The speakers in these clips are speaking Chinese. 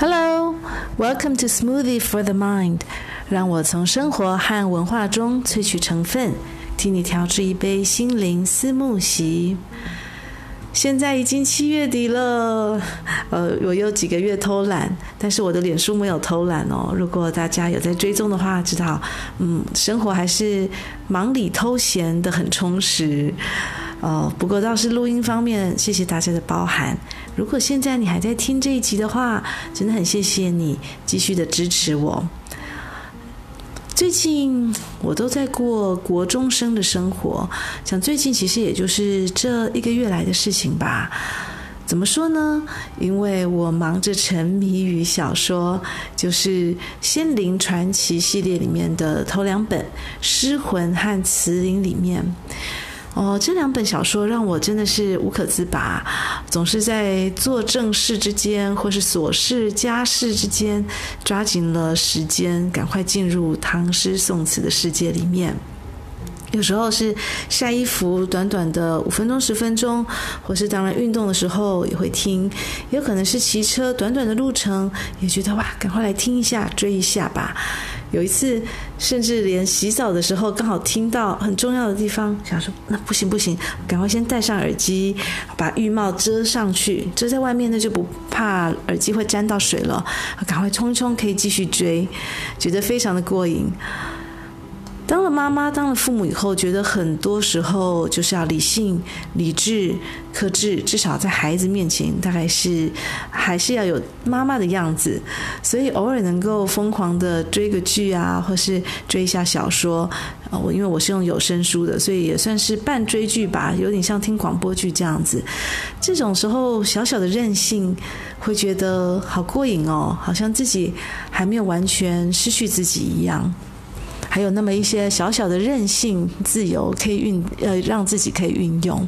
Hello, welcome to Smoothie for the Mind。让我从生活和文化中萃取成分，替你调制一杯心灵思慕席。现在已经七月底了，呃，我有几个月偷懒，但是我的脸书没有偷懒哦。如果大家有在追踪的话，知道，嗯，生活还是忙里偷闲的很充实。哦，不过倒是录音方面，谢谢大家的包涵。如果现在你还在听这一集的话，真的很谢谢你继续的支持我。最近我都在过国中生的生活，想最近其实也就是这一个月来的事情吧。怎么说呢？因为我忙着沉迷于小说，就是《仙灵传奇》系列里面的头两本《尸魂》和《慈灵》里面。哦，这两本小说让我真的是无可自拔，总是在做正事之间，或是琐事家事之间，抓紧了时间，赶快进入唐诗宋词的世界里面。有时候是晒衣服，短短的五分钟、十分钟，或是当然运动的时候也会听；有可能是骑车，短短的路程，也觉得哇，赶快来听一下，追一下吧。有一次，甚至连洗澡的时候刚好听到很重要的地方，想说那不行不行，赶快先戴上耳机，把浴帽遮上去，遮在外面那就不怕耳机会沾到水了。赶快冲一冲，可以继续追，觉得非常的过瘾。当了妈妈，当了父母以后，觉得很多时候就是要理性、理智、克制，至少在孩子面前，大概是还是要有妈妈的样子。所以偶尔能够疯狂的追个剧啊，或是追一下小说，呃，我因为我是用有声书的，所以也算是半追剧吧，有点像听广播剧这样子。这种时候，小小的任性，会觉得好过瘾哦，好像自己还没有完全失去自己一样。还有那么一些小小的任性、自由，可以运呃让自己可以运用。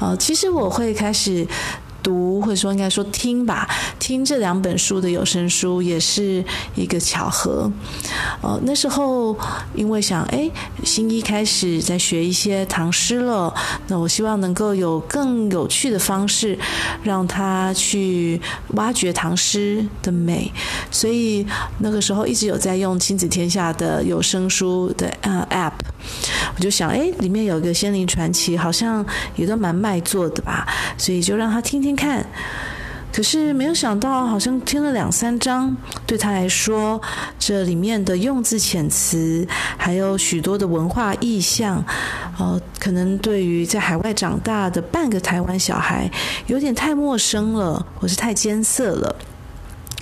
呃，其实我会开始。读或者说应该说听吧，听这两本书的有声书也是一个巧合。呃，那时候因为想，哎，新一开始在学一些唐诗了，那我希望能够有更有趣的方式让他去挖掘唐诗的美，所以那个时候一直有在用亲子天下的有声书的呃 App。我就想，哎，里面有一个《仙灵传奇》，好像也都蛮卖座的吧，所以就让他听听看。可是没有想到，好像听了两三章，对他来说，这里面的用字遣词，还有许多的文化意象，呃，可能对于在海外长大的半个台湾小孩，有点太陌生了，或是太艰涩了。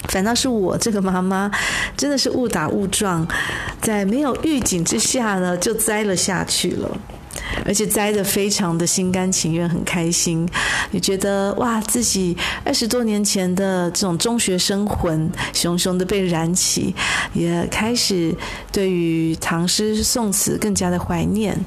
反倒是我这个妈妈，真的是误打误撞，在没有预警之下呢，就栽了下去了，而且栽得非常的心甘情愿，很开心，也觉得哇，自己二十多年前的这种中学生魂，熊熊的被燃起，也开始对于唐诗宋词更加的怀念。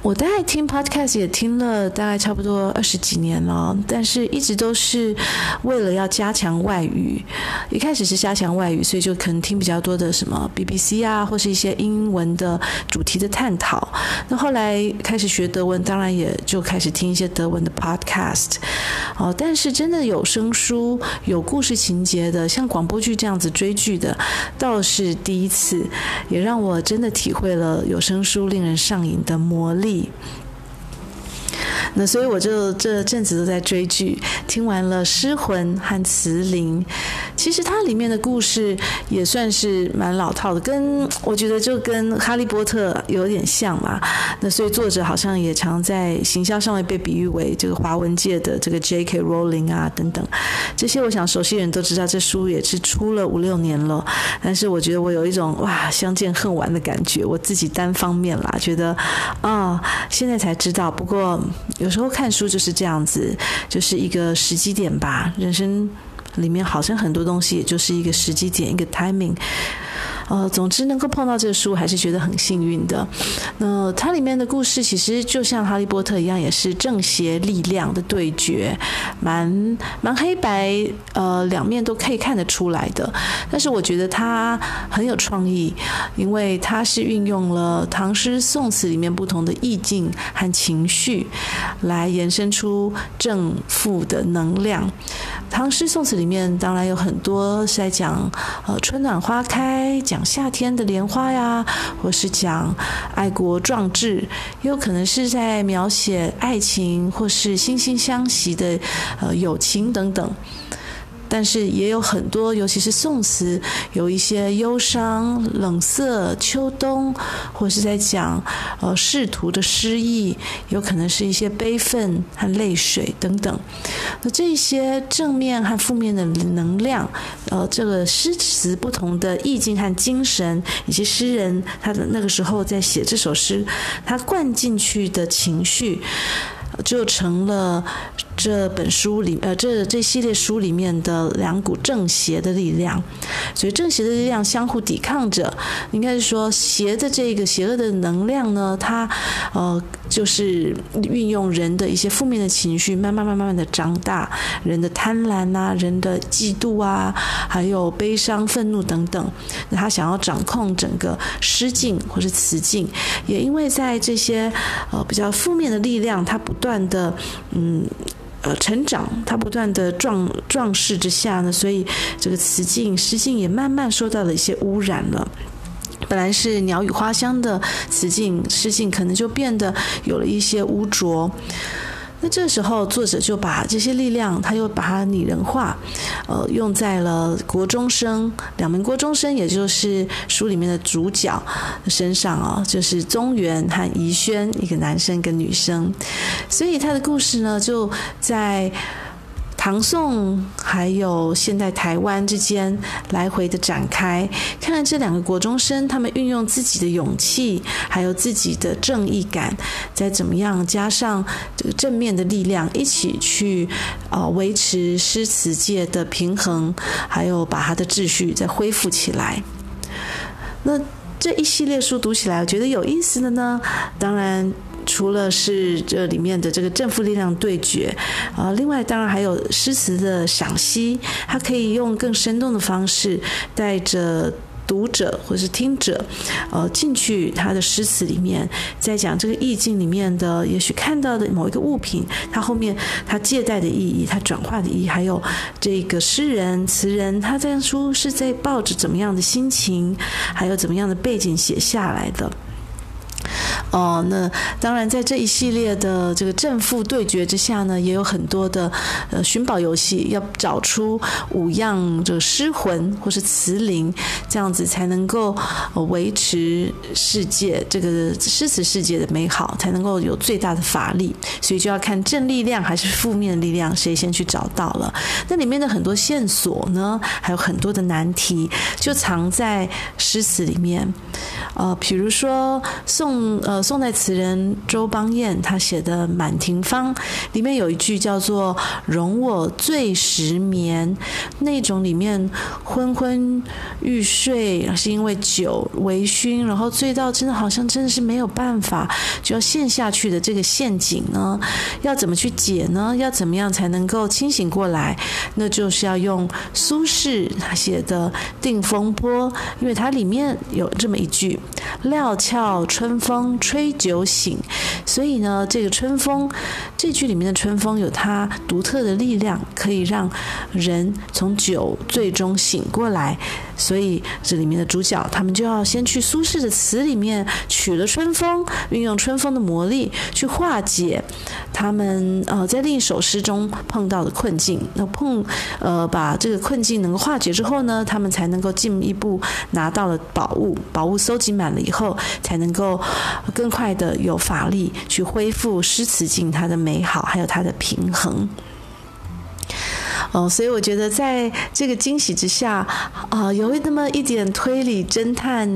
我大概听 podcast 也听了大概差不多二十几年了，但是一直都是为了要加强外语。一开始是加强外语，所以就可能听比较多的什么 BBC 啊，或是一些英文的主题的探讨。那后来开始学德文，当然也就开始听一些德文的 podcast。哦，但是真的有声书、有故事情节的，像广播剧这样子追剧的，倒是第一次，也让我真的体会了有声书令人上瘾的魔力。那所以我就这阵子都在追剧，听完了《失魂》和《慈灵》，其实它里面的故事也算是蛮老套的，跟我觉得就跟《哈利波特》有点像嘛。那所以作者好像也常在行销上面被比喻为这个华文界的这个 J.K. Rowling 啊等等，这些我想熟悉人都知道，这书也是出了五六年了，但是我觉得我有一种哇相见恨晚的感觉，我自己单方面啦，觉得啊、现在才知道，不过。有时候看书就是这样子，就是一个时机点吧。人生里面好像很多东西，也就是一个时机点，一个 timing。呃，总之能够碰到这个书，还是觉得很幸运的。那它里面的故事其实就像哈利波特一样，也是正邪力量的对决，蛮蛮黑白，呃，两面都可以看得出来的。但是我觉得它很有创意，因为它是运用了唐诗宋词里面不同的意境和情绪，来延伸出正负的能量。唐诗宋词里面当然有很多是在讲呃春暖花开，讲夏天的莲花呀，或是讲爱国壮志，也有可能是在描写爱情或是惺惺相惜的呃友情等等。但是也有很多，尤其是宋词，有一些忧伤、冷色、秋冬，或是在讲呃仕途的失意，有可能是一些悲愤和泪水等等。那这些正面和负面的能量，呃，这个诗词不同的意境和精神，以及诗人他的那个时候在写这首诗，他灌进去的情绪，就成了。这本书里，呃，这这系列书里面的两股正邪的力量，所以正邪的力量相互抵抗着。应该是说，邪的这个邪恶的能量呢，它，呃，就是运用人的一些负面的情绪，慢慢慢慢的长大，人的贪婪啊，人的嫉妒啊，还有悲伤、愤怒等等。那他想要掌控整个失境或是词境，也因为在这些呃比较负面的力量，它不断的嗯。呃，成长，他不断的壮壮势之下呢，所以这个词境、诗境也慢慢受到了一些污染了。本来是鸟语花香的词境、诗境，可能就变得有了一些污浊。那这时候，作者就把这些力量，他又把它拟人化，呃，用在了国中生两名国中生，也就是书里面的主角身上啊、哦，就是宗元和宜轩，一个男生跟女生，所以他的故事呢，就在。唐宋还有现代台湾之间来回的展开，看看这两个国中生，他们运用自己的勇气，还有自己的正义感，再怎么样加上这个正面的力量，一起去呃维持诗词界的平衡，还有把它的秩序再恢复起来。那这一系列书读起来，我觉得有意思的呢，当然。除了是这里面的这个正负力量对决，啊，另外当然还有诗词的赏析，它可以用更生动的方式带着读者或是听者，呃，进去他的诗词里面，在讲这个意境里面的，也许看到的某一个物品，它后面它借代的意义，它转化的意义，还有这个诗人词人他这样书是在抱着怎么样的心情，还有怎么样的背景写下来的。哦，那当然，在这一系列的这个正负对决之下呢，也有很多的呃寻宝游戏，要找出五样这个诗魂或是词灵，这样子才能够维持世界这个诗词世界的美好，才能够有最大的法力。所以就要看正力量还是负面力量，谁先去找到了。那里面的很多线索呢，还有很多的难题，就藏在诗词里面。呃，比如说宋呃宋代词人周邦彦他写的《满庭芳》里面有一句叫做“容我醉时眠”，那种里面昏昏欲睡，是因为酒微醺，然后醉到真的好像真的是没有办法就要陷下去的这个陷阱呢，要怎么去解呢？要怎么样才能够清醒过来？那就是要用苏轼他写的《定风波》，因为它里面有这么一句：“料峭春风。”吹酒醒，所以呢，这个春风这句里面的春风有它独特的力量，可以让人从酒醉中醒过来。所以这里面的主角他们就要先去苏轼的词里面取了春风，运用春风的魔力去化解他们呃在另一首诗中碰到的困境。那碰呃把这个困境能够化解之后呢，他们才能够进一步拿到了宝物，宝物搜集满了以后，才能够。更快的有法力去恢复诗词境它的美好，还有它的平衡。哦，所以我觉得在这个惊喜之下，啊、有那么一点推理侦探，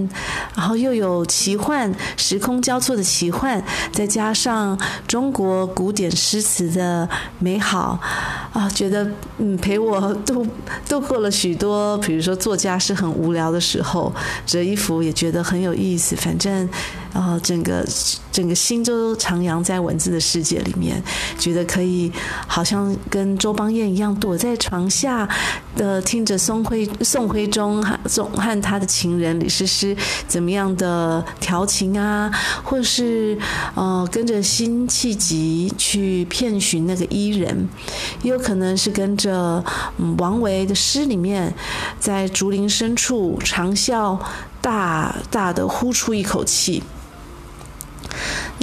然后又有奇幻时空交错的奇幻，再加上中国古典诗词的美好。啊，觉得嗯陪我度度过了许多，比如说作家是很无聊的时候，折衣服也觉得很有意思。反正。然后整个整个心都徜徉在文字的世界里面，觉得可以好像跟周邦彦一样躲在床下呃听着宋徽宋徽宗宋和他的情人李师师怎么样的调情啊，或是呃跟着辛弃疾去遍寻那个伊人，也有可能是跟着王维的诗里面，在竹林深处长啸大大的呼出一口气。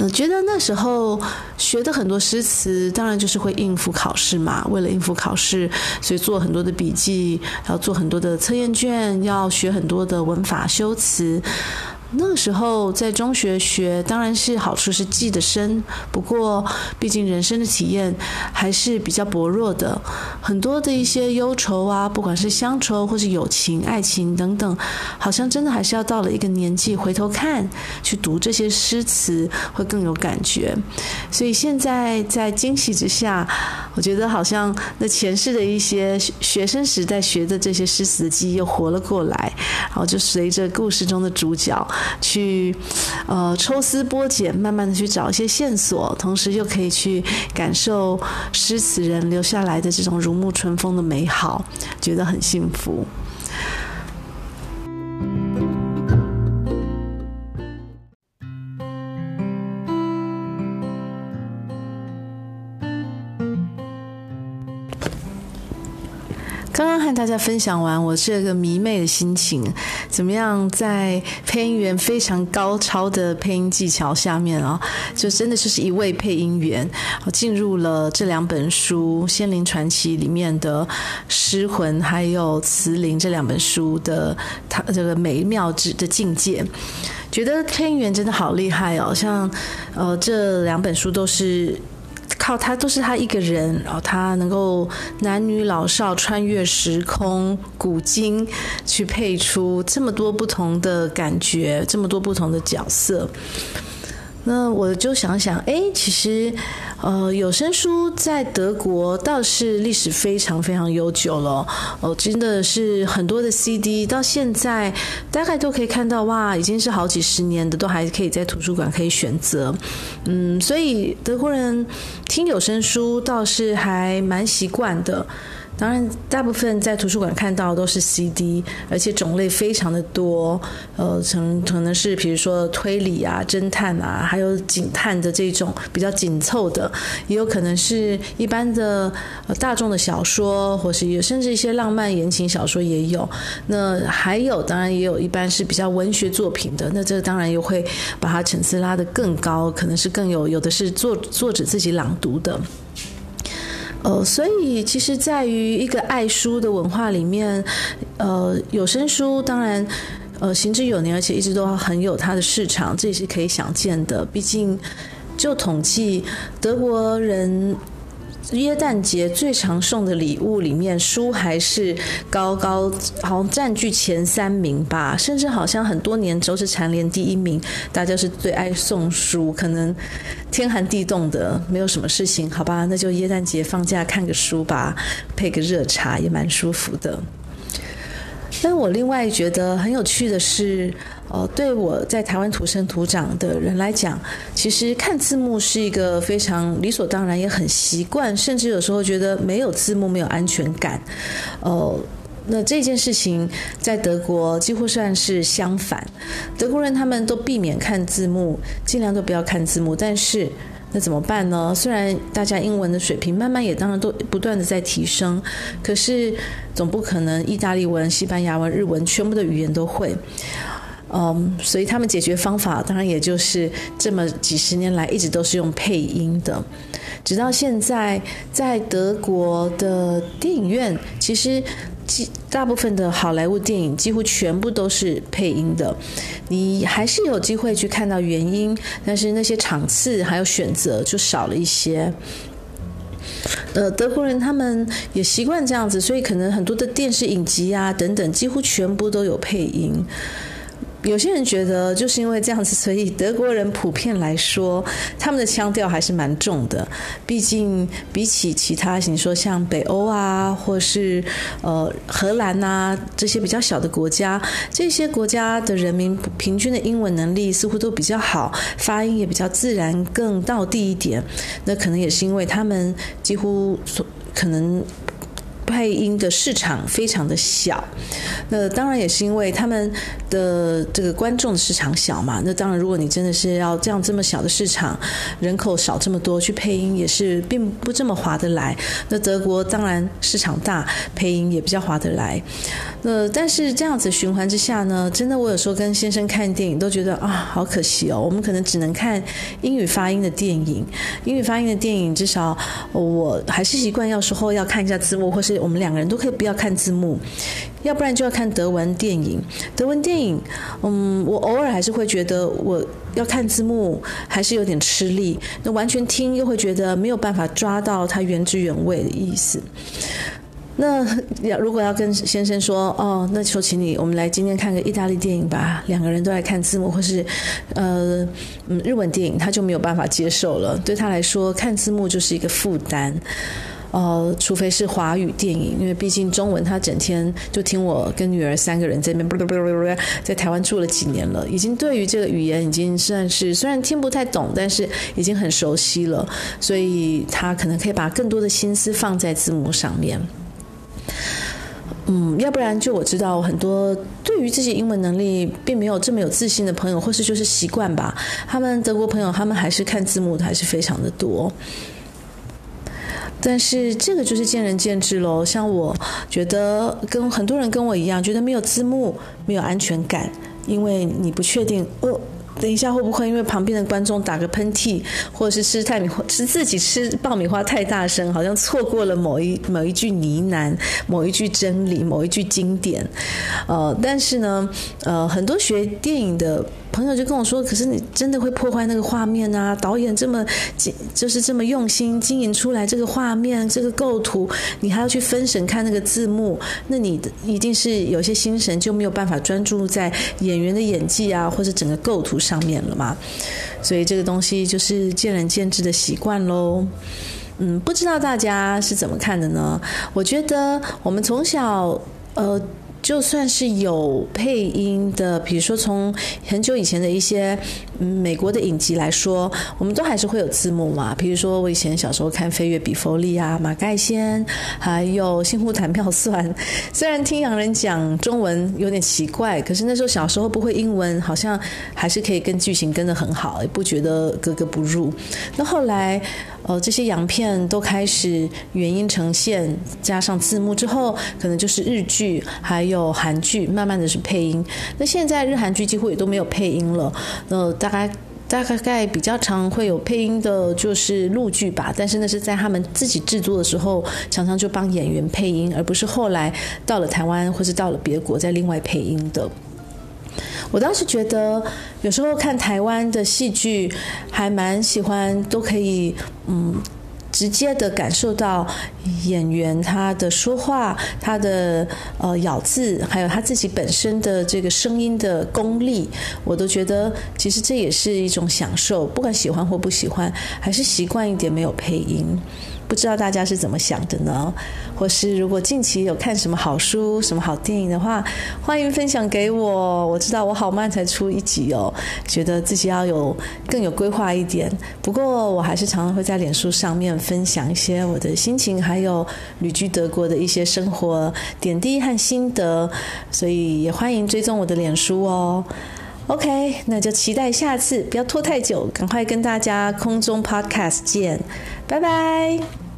我觉得那时候学的很多诗词，当然就是会应付考试嘛。为了应付考试，所以做很多的笔记，要做很多的测验卷，要学很多的文法修辞。那个时候在中学学，当然是好处是记得深，不过毕竟人生的体验还是比较薄弱的，很多的一些忧愁啊，不管是乡愁或是友情、爱情等等，好像真的还是要到了一个年纪回头看，去读这些诗词会更有感觉。所以现在在惊喜之下，我觉得好像那前世的一些学生时代学的这些诗词的记忆又活了过来，然后就随着故事中的主角。去，呃，抽丝剥茧，慢慢的去找一些线索，同时又可以去感受诗词人留下来的这种如沐春风的美好，觉得很幸福。刚刚和大家分享完我这个迷妹的心情，怎么样？在配音员非常高超的配音技巧下面啊，就真的就是一位配音员，进入了这两本书《仙灵传奇》里面的诗魂，还有词灵这两本书的他这个美妙之的境界，觉得配音员真的好厉害哦！像呃这两本书都是。靠他都是他一个人，然后他能够男女老少穿越时空古今，去配出这么多不同的感觉，这么多不同的角色。那我就想想，哎，其实，呃，有声书在德国倒是历史非常非常悠久了，哦，真的是很多的 CD 到现在大概都可以看到，哇，已经是好几十年的，都还可以在图书馆可以选择，嗯，所以德国人听有声书倒是还蛮习惯的。当然，大部分在图书馆看到都是 CD，而且种类非常的多。呃，成可能是比如说推理啊、侦探啊，还有警探的这种比较紧凑的，也有可能是一般的大众的小说，或是有甚至一些浪漫言情小说也有。那还有，当然也有一般是比较文学作品的。那这当然又会把它层次拉得更高，可能是更有有的是作作者自己朗读的。呃，所以其实，在于一个爱书的文化里面，呃，有声书当然，呃，行之有年，而且一直都很有它的市场，这也是可以想见的。毕竟，就统计，德国人。耶诞节最常送的礼物里面，书还是高高好像占据前三名吧，甚至好像很多年都是蝉联第一名。大家是最爱送书，可能天寒地冻的，没有什么事情，好吧，那就耶诞节放假看个书吧，配个热茶也蛮舒服的。但我另外觉得很有趣的是，呃，对我在台湾土生土长的人来讲，其实看字幕是一个非常理所当然，也很习惯，甚至有时候觉得没有字幕没有安全感。呃，那这件事情在德国几乎算是相反，德国人他们都避免看字幕，尽量都不要看字幕，但是。那怎么办呢？虽然大家英文的水平慢慢也当然都不断的在提升，可是总不可能意大利文、西班牙文、日文全部的语言都会。嗯，所以他们解决方法当然也就是这么几十年来一直都是用配音的，直到现在在德国的电影院其实。大部分的好莱坞电影几乎全部都是配音的，你还是有机会去看到原音，但是那些场次还有选择就少了一些。呃，德国人他们也习惯这样子，所以可能很多的电视影集啊等等，几乎全部都有配音。有些人觉得就是因为这样子，所以德国人普遍来说，他们的腔调还是蛮重的。毕竟比起其他，你说像北欧啊，或是呃荷兰啊这些比较小的国家，这些国家的人民平均的英文能力似乎都比较好，发音也比较自然，更到地一点。那可能也是因为他们几乎所可能。配音的市场非常的小，那当然也是因为他们的这个观众的市场小嘛。那当然，如果你真的是要这样这么小的市场，人口少这么多去配音，也是并不这么划得来。那德国当然市场大，配音也比较划得来。那但是这样子循环之下呢，真的我有时候跟先生看电影都觉得啊，好可惜哦，我们可能只能看英语发音的电影。英语发音的电影至少我还是习惯要时候要看一下字幕，或是。我们两个人都可以不要看字幕，要不然就要看德文电影。德文电影，嗯，我偶尔还是会觉得我要看字幕还是有点吃力。那完全听又会觉得没有办法抓到它原汁原味的意思。那要如果要跟先生说，哦，那求请你，我们来今天看个意大利电影吧。两个人都来看字幕，或是呃，嗯，日文电影，他就没有办法接受了。对他来说，看字幕就是一个负担。呃，除非是华语电影，因为毕竟中文他整天就听我跟女儿三个人在那边，在台湾住了几年了，已经对于这个语言已经算是虽然听不太懂，但是已经很熟悉了，所以他可能可以把更多的心思放在字幕上面。嗯，要不然就我知道很多对于自己英文能力并没有这么有自信的朋友，或是就是习惯吧，他们德国朋友他们还是看字幕的还是非常的多。但是这个就是见仁见智喽。像我觉得跟很多人跟我一样，觉得没有字幕没有安全感，因为你不确定哦，等一下会不会因为旁边的观众打个喷嚏，或者是吃太米，吃自己吃爆米花太大声，好像错过了某一某一句呢喃、某一句真理、某一句经典。呃，但是呢，呃，很多学电影的。朋友就跟我说：“可是你真的会破坏那个画面啊！导演这么就是这么用心经营出来这个画面、这个构图，你还要去分神看那个字幕，那你一定是有些心神就没有办法专注在演员的演技啊，或者整个构图上面了嘛。所以这个东西就是见仁见智的习惯喽。嗯，不知道大家是怎么看的呢？我觉得我们从小呃。”就算是有配音的，比如说从很久以前的一些美国的影集来说，我们都还是会有字幕嘛。比如说我以前小时候看《飞越比佛利》啊，《马盖先》，还有《新湖谈妙算》。虽然听洋人讲中文有点奇怪，可是那时候小时候不会英文，好像还是可以跟剧情跟得很好，也不觉得格格不入。那后来。呃，这些洋片都开始原音呈现，加上字幕之后，可能就是日剧，还有韩剧，慢慢的是配音。那现在日韩剧几乎也都没有配音了。呃，大概大概比较常会有配音的，就是录剧吧。但是那是在他们自己制作的时候，常常就帮演员配音，而不是后来到了台湾或是到了别国再另外配音的。我当时觉得，有时候看台湾的戏剧，还蛮喜欢，都可以，嗯，直接的感受到演员他的说话，他的呃咬字，还有他自己本身的这个声音的功力，我都觉得其实这也是一种享受。不管喜欢或不喜欢，还是习惯一点没有配音。不知道大家是怎么想的呢？或是如果近期有看什么好书、什么好电影的话，欢迎分享给我。我知道我好慢才出一集哦，觉得自己要有更有规划一点。不过我还是常常会在脸书上面分享一些我的心情，还有旅居德国的一些生活点滴和心得，所以也欢迎追踪我的脸书哦。OK，那就期待下次，不要拖太久，赶快跟大家空中 Podcast 见，拜拜。